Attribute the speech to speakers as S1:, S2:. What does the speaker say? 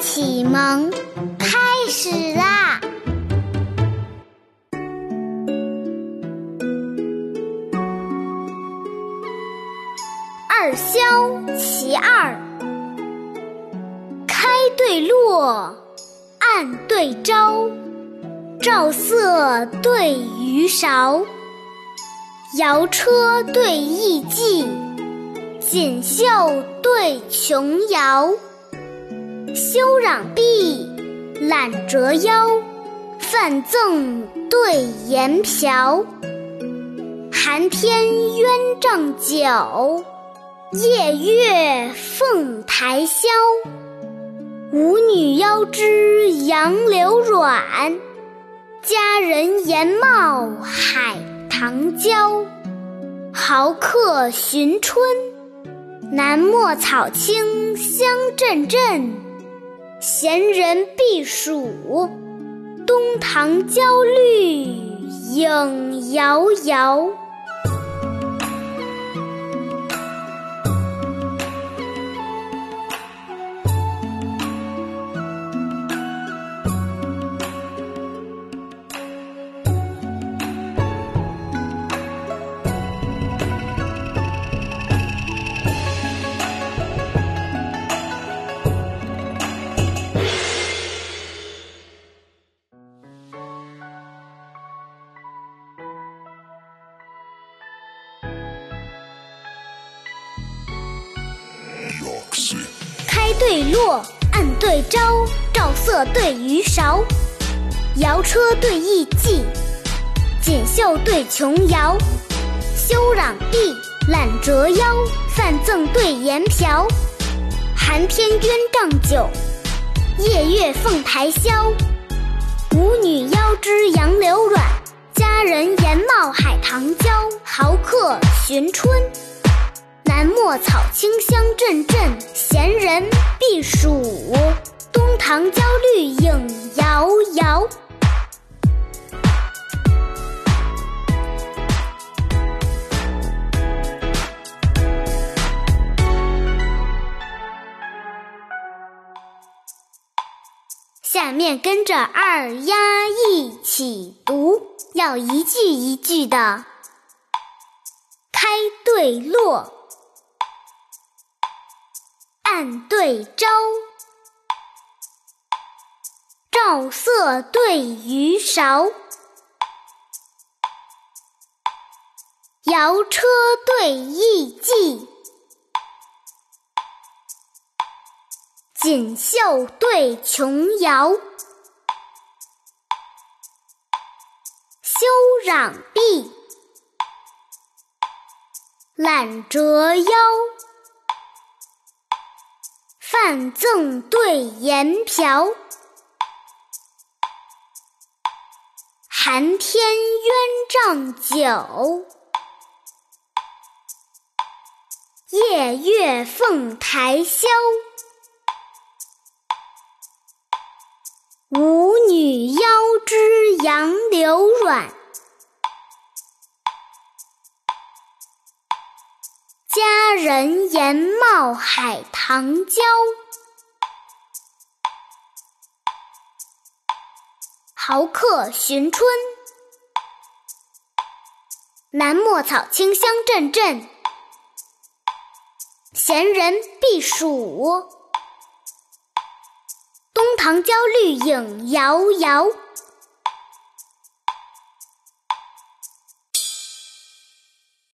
S1: 启蒙开始啦！二萧其二，开对落，暗对朝，照色对鱼勺，摇车对艺伎，锦绣对琼瑶。修攘臂，揽折腰，泛赠对言瓢。寒天鸳帐酒，夜月凤台箫。舞女腰肢杨柳软，佳人颜貌海棠娇。豪客寻春，南陌草青香阵阵。闲人避暑，东堂焦绿影摇摇。开对落，暗对朝，照色对鱼勺，摇车对艺伎，锦绣对琼瑶。修攘臂，揽折腰，泛赠对言瓢。寒天鸳帐酒，夜月凤台箫。舞女腰肢杨柳软，佳人颜貌海棠娇。豪客寻春。南陌草青香阵阵，闲人避暑，东堂焦绿影摇摇。下面跟着二丫一起读，要一句一句的开对落。暗对朝，照色对鱼勺，摇车对艺伎，锦绣对琼瑶。修攘臂，揽折腰。范赠对言瓢，寒天鸳帐酒，夜月凤台箫。舞女腰肢杨柳软。佳人颜貌海棠娇，豪客寻春。南陌草青香阵阵，闲人避暑。东堂焦绿影摇摇。